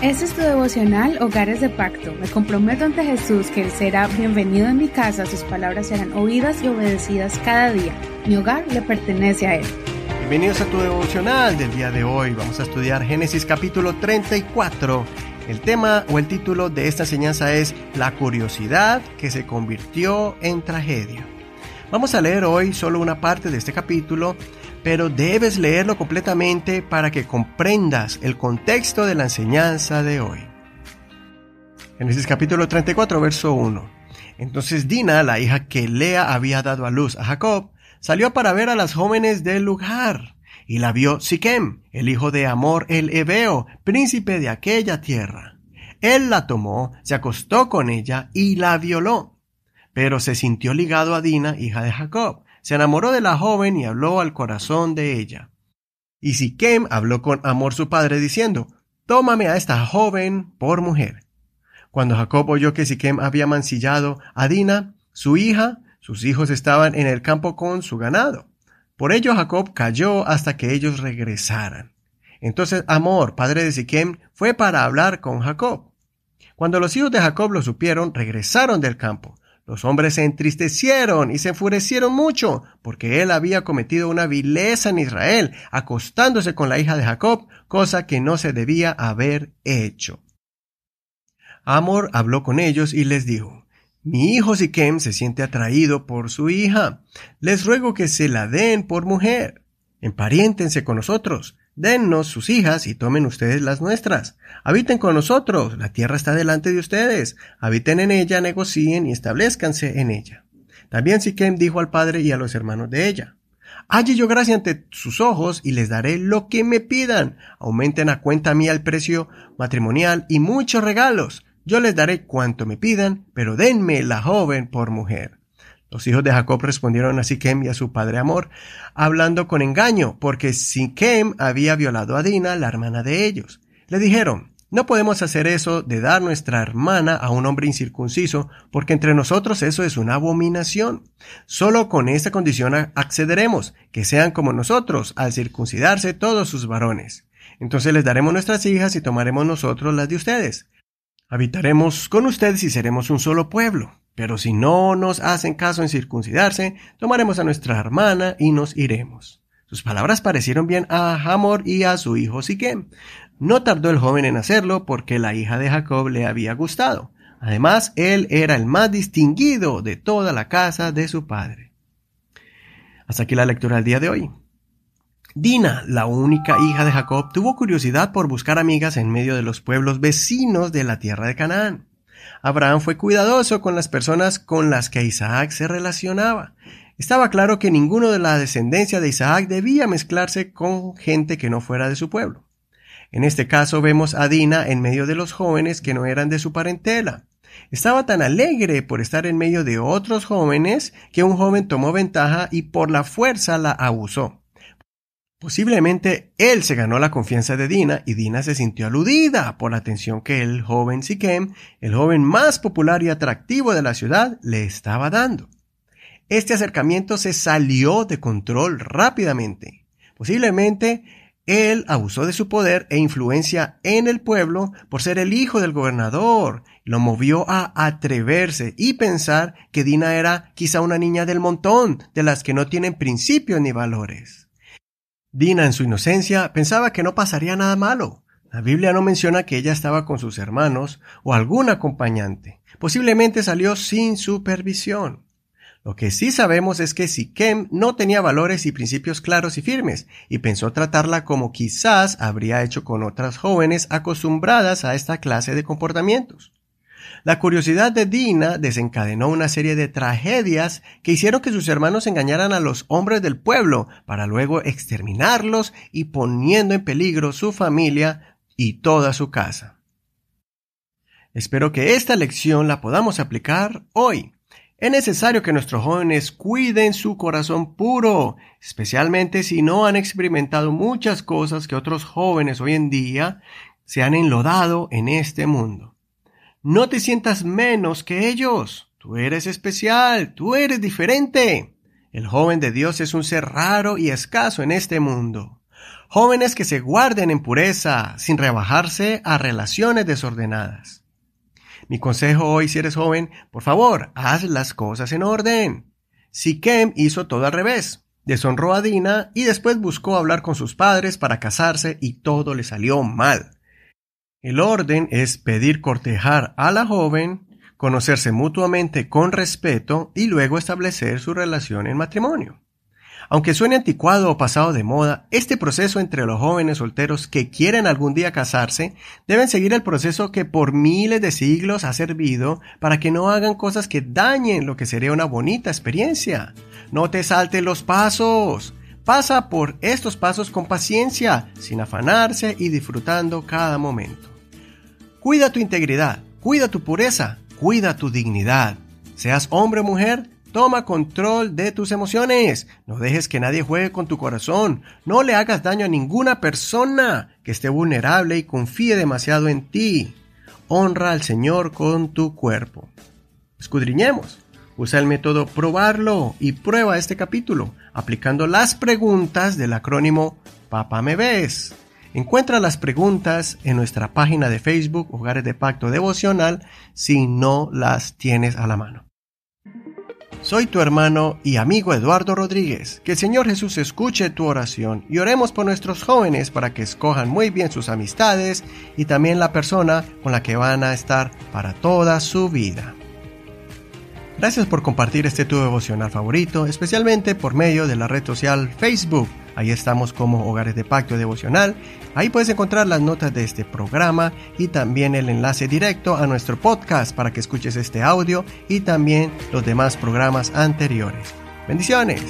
Este es tu devocional Hogares de Pacto. Me comprometo ante Jesús que Él será bienvenido en mi casa, sus palabras serán oídas y obedecidas cada día. Mi hogar le pertenece a Él. Bienvenidos a tu devocional del día de hoy. Vamos a estudiar Génesis capítulo 34. El tema o el título de esta enseñanza es La curiosidad que se convirtió en tragedia. Vamos a leer hoy solo una parte de este capítulo, pero debes leerlo completamente para que comprendas el contexto de la enseñanza de hoy. Génesis capítulo 34, verso 1. Entonces Dina, la hija que Lea había dado a luz a Jacob, salió para ver a las jóvenes del lugar, y la vio Siquem, el hijo de Amor el Ebeo, príncipe de aquella tierra. Él la tomó, se acostó con ella y la violó pero se sintió ligado a Dina, hija de Jacob. Se enamoró de la joven y habló al corazón de ella. Y Siquem habló con amor su padre diciendo, Tómame a esta joven por mujer. Cuando Jacob oyó que Siquem había mancillado a Dina, su hija, sus hijos estaban en el campo con su ganado. Por ello Jacob cayó hasta que ellos regresaran. Entonces Amor, padre de Siquem, fue para hablar con Jacob. Cuando los hijos de Jacob lo supieron, regresaron del campo. Los hombres se entristecieron y se enfurecieron mucho, porque él había cometido una vileza en Israel, acostándose con la hija de Jacob, cosa que no se debía haber hecho. Amor habló con ellos y les dijo, Mi hijo Siquem se siente atraído por su hija. Les ruego que se la den por mujer. Empariéntense con nosotros. Dennos sus hijas y tomen ustedes las nuestras. Habiten con nosotros, la tierra está delante de ustedes. Habiten en ella, negocien y establezcanse en ella. También Siquem dijo al padre y a los hermanos de ella. Halle yo gracia ante sus ojos y les daré lo que me pidan. Aumenten a cuenta mía el precio matrimonial y muchos regalos. Yo les daré cuanto me pidan, pero denme la joven por mujer. Los hijos de Jacob respondieron a Siquem y a su padre Amor, hablando con engaño, porque Siquem había violado a Dina, la hermana de ellos. Le dijeron, no podemos hacer eso de dar nuestra hermana a un hombre incircunciso, porque entre nosotros eso es una abominación. Solo con esta condición accederemos, que sean como nosotros, al circuncidarse todos sus varones. Entonces les daremos nuestras hijas y tomaremos nosotros las de ustedes. Habitaremos con ustedes y seremos un solo pueblo. Pero si no nos hacen caso en circuncidarse, tomaremos a nuestra hermana y nos iremos. Sus palabras parecieron bien a Hamor y a su hijo Siquem. No tardó el joven en hacerlo porque la hija de Jacob le había gustado. Además, él era el más distinguido de toda la casa de su padre. Hasta aquí la lectura del día de hoy. Dina, la única hija de Jacob, tuvo curiosidad por buscar amigas en medio de los pueblos vecinos de la tierra de Canaán. Abraham fue cuidadoso con las personas con las que Isaac se relacionaba. Estaba claro que ninguno de la descendencia de Isaac debía mezclarse con gente que no fuera de su pueblo. En este caso vemos a Dina en medio de los jóvenes que no eran de su parentela. Estaba tan alegre por estar en medio de otros jóvenes que un joven tomó ventaja y por la fuerza la abusó. Posiblemente él se ganó la confianza de Dina y Dina se sintió aludida por la atención que el joven Siquem, el joven más popular y atractivo de la ciudad, le estaba dando. Este acercamiento se salió de control rápidamente. Posiblemente él abusó de su poder e influencia en el pueblo por ser el hijo del gobernador. Lo movió a atreverse y pensar que Dina era quizá una niña del montón, de las que no tienen principios ni valores. Dina, en su inocencia, pensaba que no pasaría nada malo. La Biblia no menciona que ella estaba con sus hermanos o algún acompañante. Posiblemente salió sin supervisión. Lo que sí sabemos es que Siquem no tenía valores y principios claros y firmes, y pensó tratarla como quizás habría hecho con otras jóvenes acostumbradas a esta clase de comportamientos. La curiosidad de Dina desencadenó una serie de tragedias que hicieron que sus hermanos engañaran a los hombres del pueblo para luego exterminarlos y poniendo en peligro su familia y toda su casa. Espero que esta lección la podamos aplicar hoy. Es necesario que nuestros jóvenes cuiden su corazón puro, especialmente si no han experimentado muchas cosas que otros jóvenes hoy en día se han enlodado en este mundo. No te sientas menos que ellos. Tú eres especial, tú eres diferente. El joven de Dios es un ser raro y escaso en este mundo. Jóvenes que se guarden en pureza, sin rebajarse a relaciones desordenadas. Mi consejo hoy, si eres joven, por favor, haz las cosas en orden. Siquem hizo todo al revés. Deshonró a Dina y después buscó hablar con sus padres para casarse y todo le salió mal. El orden es pedir cortejar a la joven, conocerse mutuamente con respeto y luego establecer su relación en matrimonio. Aunque suene anticuado o pasado de moda, este proceso entre los jóvenes solteros que quieren algún día casarse deben seguir el proceso que por miles de siglos ha servido para que no hagan cosas que dañen lo que sería una bonita experiencia. No te salten los pasos. Pasa por estos pasos con paciencia, sin afanarse y disfrutando cada momento. Cuida tu integridad, cuida tu pureza, cuida tu dignidad. Seas hombre o mujer, Toma control de tus emociones. No dejes que nadie juegue con tu corazón. No le hagas daño a ninguna persona que esté vulnerable y confíe demasiado en ti. Honra al Señor con tu cuerpo. Escudriñemos. Usa el método probarlo y prueba este capítulo aplicando las preguntas del acrónimo Papá me ves. Encuentra las preguntas en nuestra página de Facebook Hogares de Pacto Devocional si no las tienes a la mano. Soy tu hermano y amigo Eduardo Rodríguez. Que el Señor Jesús escuche tu oración y oremos por nuestros jóvenes para que escojan muy bien sus amistades y también la persona con la que van a estar para toda su vida. Gracias por compartir este tu devocional favorito, especialmente por medio de la red social Facebook. Ahí estamos como Hogares de Pacto Devocional. Ahí puedes encontrar las notas de este programa y también el enlace directo a nuestro podcast para que escuches este audio y también los demás programas anteriores. Bendiciones.